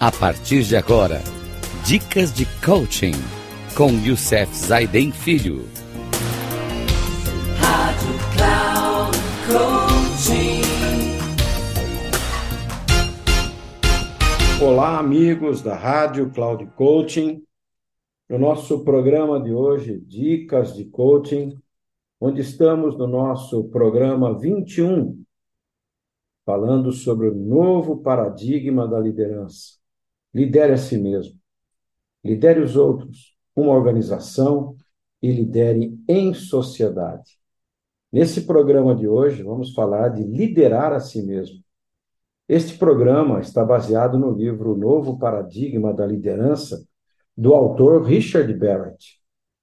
A partir de agora, dicas de coaching com Youssef Zaiden Filho. Rádio Cloud Coaching. Olá, amigos da Rádio Cloud Coaching. No nosso programa de hoje, Dicas de Coaching, onde estamos no nosso programa 21, falando sobre o novo paradigma da liderança. Lidere a si mesmo. Lidere os outros, uma organização e lidere em sociedade. Nesse programa de hoje, vamos falar de liderar a si mesmo. Este programa está baseado no livro Novo Paradigma da Liderança, do autor Richard Barrett,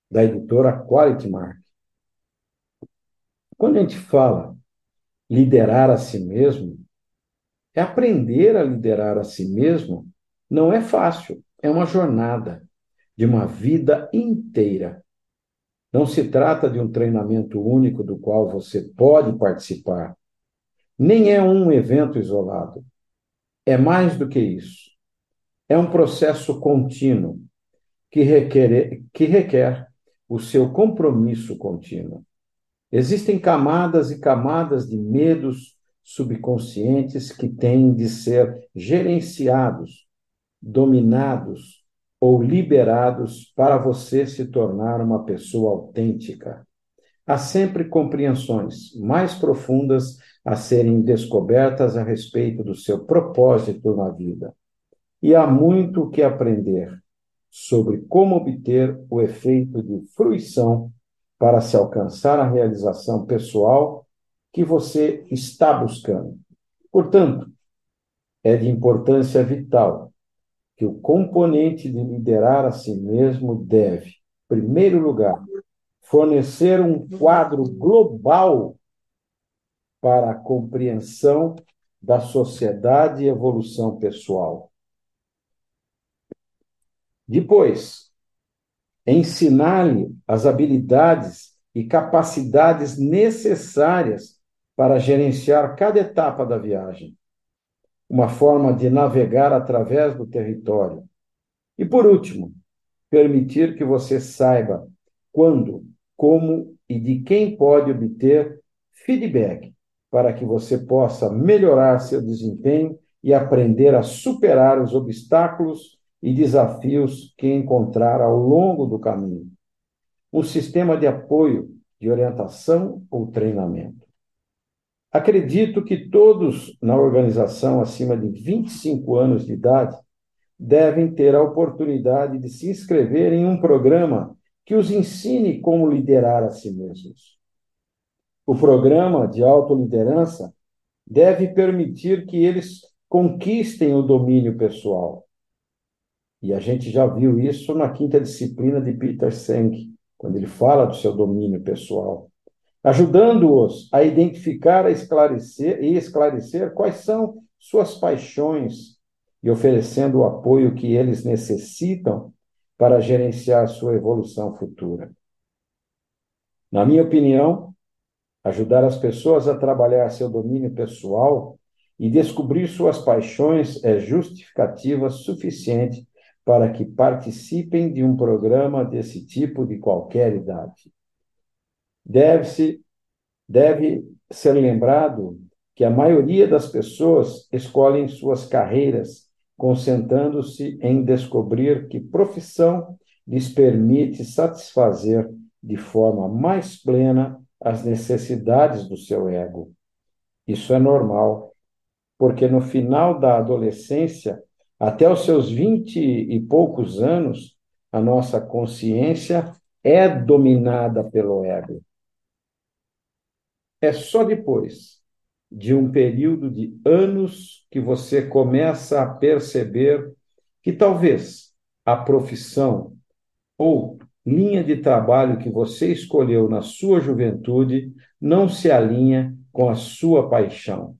da editora Quality Mark. Quando a gente fala liderar a si mesmo, é aprender a liderar a si mesmo não é fácil, é uma jornada de uma vida inteira. Não se trata de um treinamento único do qual você pode participar. Nem é um evento isolado. É mais do que isso. É um processo contínuo que requer, que requer o seu compromisso contínuo. Existem camadas e camadas de medos subconscientes que têm de ser gerenciados dominados ou liberados para você se tornar uma pessoa autêntica. Há sempre compreensões mais profundas a serem descobertas a respeito do seu propósito na vida. E há muito o que aprender sobre como obter o efeito de fruição para se alcançar a realização pessoal que você está buscando. Portanto, é de importância vital que o componente de liderar a si mesmo deve, em primeiro lugar, fornecer um quadro global para a compreensão da sociedade e evolução pessoal. Depois, ensinar-lhe as habilidades e capacidades necessárias para gerenciar cada etapa da viagem uma forma de navegar através do território. E por último, permitir que você saiba quando, como e de quem pode obter feedback para que você possa melhorar seu desempenho e aprender a superar os obstáculos e desafios que encontrar ao longo do caminho. Um sistema de apoio, de orientação ou treinamento. Acredito que todos na organização acima de 25 anos de idade devem ter a oportunidade de se inscrever em um programa que os ensine como liderar a si mesmos. O programa de autoliderança deve permitir que eles conquistem o domínio pessoal. E a gente já viu isso na quinta disciplina de Peter Senge, quando ele fala do seu domínio pessoal ajudando-os a identificar a esclarecer, e esclarecer quais são suas paixões e oferecendo o apoio que eles necessitam para gerenciar sua evolução futura. Na minha opinião, ajudar as pessoas a trabalhar seu domínio pessoal e descobrir suas paixões é justificativa suficiente para que participem de um programa desse tipo de qualquer idade. Deve-se deve ser lembrado que a maioria das pessoas escolhem suas carreiras concentrando-se em descobrir que profissão lhes permite satisfazer de forma mais plena as necessidades do seu ego. Isso é normal, porque no final da adolescência, até os seus vinte e poucos anos, a nossa consciência é dominada pelo ego. É só depois de um período de anos que você começa a perceber que talvez a profissão ou linha de trabalho que você escolheu na sua juventude não se alinha com a sua paixão.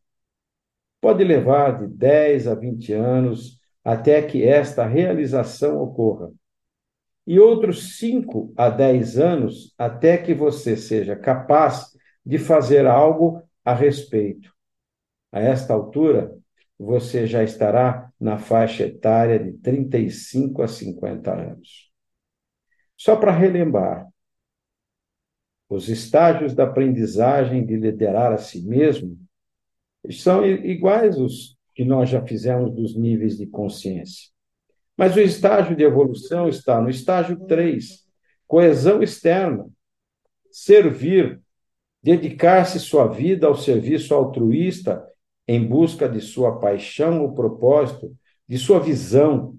Pode levar de 10 a 20 anos até que esta realização ocorra. E outros 5 a 10 anos até que você seja capaz de fazer algo a respeito. A esta altura, você já estará na faixa etária de 35 a 50 anos. Só para relembrar, os estágios da aprendizagem de liderar a si mesmo são iguais os que nós já fizemos dos níveis de consciência. Mas o estágio de evolução está no estágio 3, coesão externa, servir, dedicar-se sua vida ao serviço altruísta em busca de sua paixão ou propósito, de sua visão,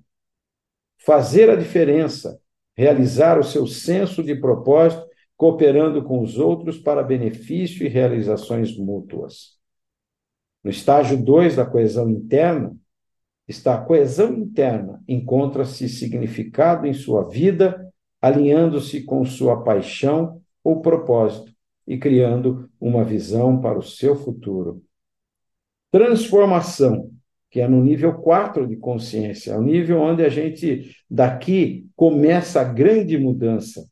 fazer a diferença, realizar o seu senso de propósito, cooperando com os outros para benefício e realizações mútuas. No estágio 2 da coesão interna, está a coesão interna, encontra-se significado em sua vida, alinhando-se com sua paixão ou propósito e criando uma visão para o seu futuro. Transformação, que é no nível 4 de consciência, é o nível onde a gente daqui começa a grande mudança,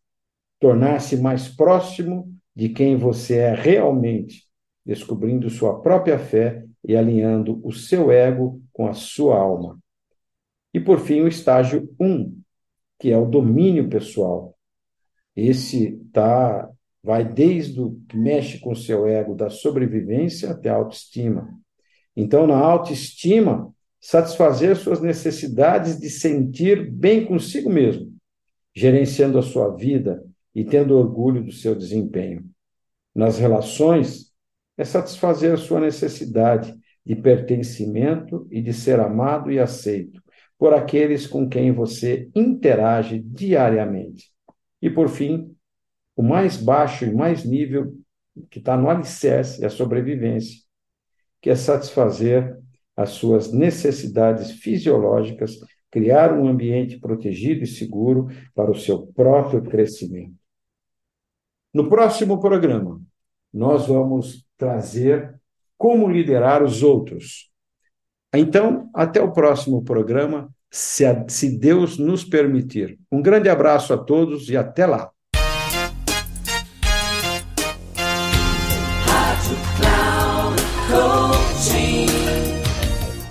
tornar-se mais próximo de quem você é realmente, descobrindo sua própria fé e alinhando o seu ego com a sua alma. E por fim, o estágio 1, um, que é o domínio pessoal. Esse tá vai desde o que mexe com o seu ego da sobrevivência até a autoestima. Então, na autoestima, satisfazer suas necessidades de sentir bem consigo mesmo, gerenciando a sua vida e tendo orgulho do seu desempenho. Nas relações, é satisfazer a sua necessidade de pertencimento e de ser amado e aceito por aqueles com quem você interage diariamente. E, por fim, o mais baixo e mais nível que está no alicerce é a sobrevivência, que é satisfazer as suas necessidades fisiológicas, criar um ambiente protegido e seguro para o seu próprio crescimento. No próximo programa, nós vamos trazer como liderar os outros. Então, até o próximo programa, se, a, se Deus nos permitir. Um grande abraço a todos e até lá.